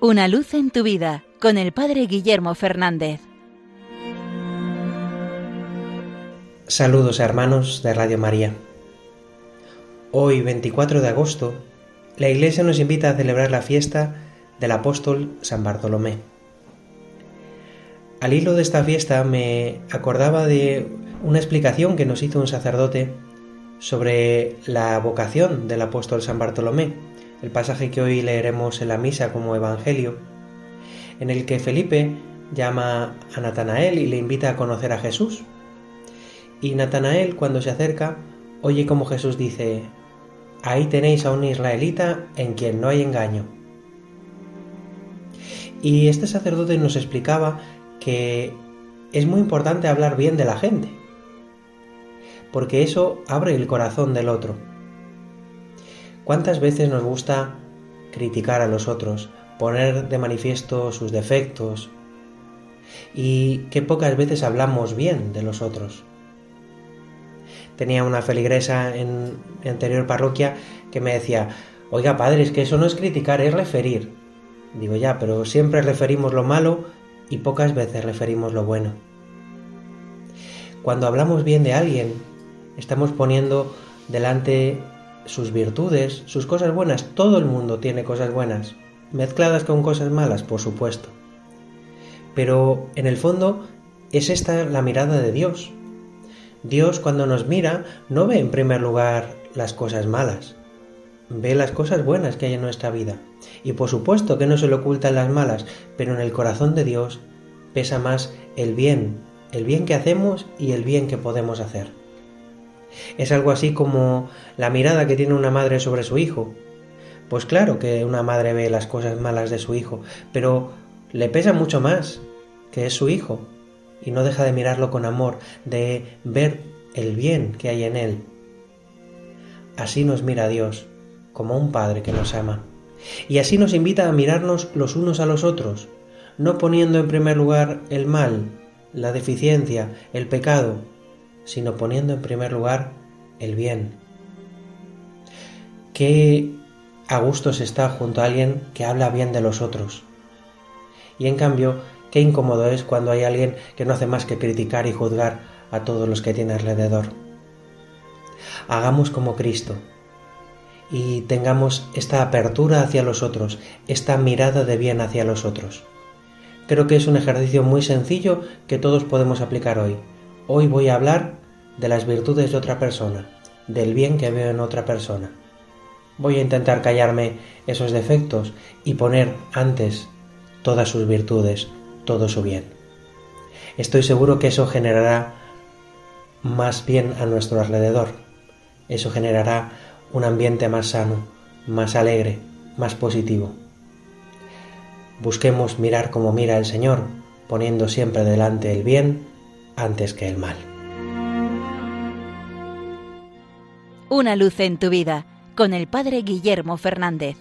Una luz en tu vida con el Padre Guillermo Fernández. Saludos hermanos de Radio María. Hoy, 24 de agosto, la Iglesia nos invita a celebrar la fiesta del apóstol San Bartolomé. Al hilo de esta fiesta me acordaba de una explicación que nos hizo un sacerdote sobre la vocación del apóstol San Bartolomé, el pasaje que hoy leeremos en la misa como Evangelio, en el que Felipe llama a Natanael y le invita a conocer a Jesús. Y Natanael, cuando se acerca, oye como Jesús dice, Ahí tenéis a un israelita en quien no hay engaño. Y este sacerdote nos explicaba que es muy importante hablar bien de la gente, porque eso abre el corazón del otro. ¿Cuántas veces nos gusta criticar a los otros, poner de manifiesto sus defectos? Y qué pocas veces hablamos bien de los otros. Tenía una feligresa en mi anterior parroquia que me decía, oiga padre, es que eso no es criticar, es referir. Digo ya, pero siempre referimos lo malo y pocas veces referimos lo bueno. Cuando hablamos bien de alguien, estamos poniendo delante sus virtudes, sus cosas buenas. Todo el mundo tiene cosas buenas, mezcladas con cosas malas, por supuesto. Pero en el fondo es esta la mirada de Dios. Dios cuando nos mira no ve en primer lugar las cosas malas, ve las cosas buenas que hay en nuestra vida. Y por supuesto que no se le ocultan las malas, pero en el corazón de Dios pesa más el bien, el bien que hacemos y el bien que podemos hacer. Es algo así como la mirada que tiene una madre sobre su hijo. Pues claro que una madre ve las cosas malas de su hijo, pero le pesa mucho más que es su hijo y no deja de mirarlo con amor, de ver el bien que hay en él. Así nos mira Dios, como un Padre que nos ama. Y así nos invita a mirarnos los unos a los otros, no poniendo en primer lugar el mal, la deficiencia, el pecado, sino poniendo en primer lugar el bien. Qué a gusto se está junto a alguien que habla bien de los otros. Y en cambio, qué incómodo es cuando hay alguien que no hace más que criticar y juzgar a todos los que tiene alrededor. Hagamos como Cristo y tengamos esta apertura hacia los otros, esta mirada de bien hacia los otros. Creo que es un ejercicio muy sencillo que todos podemos aplicar hoy. Hoy voy a hablar de las virtudes de otra persona, del bien que veo en otra persona. Voy a intentar callarme esos defectos y poner antes todas sus virtudes, todo su bien. Estoy seguro que eso generará más bien a nuestro alrededor. Eso generará un ambiente más sano, más alegre, más positivo. Busquemos mirar como mira el Señor, poniendo siempre delante el bien antes que el mal. Una luz en tu vida con el Padre Guillermo Fernández.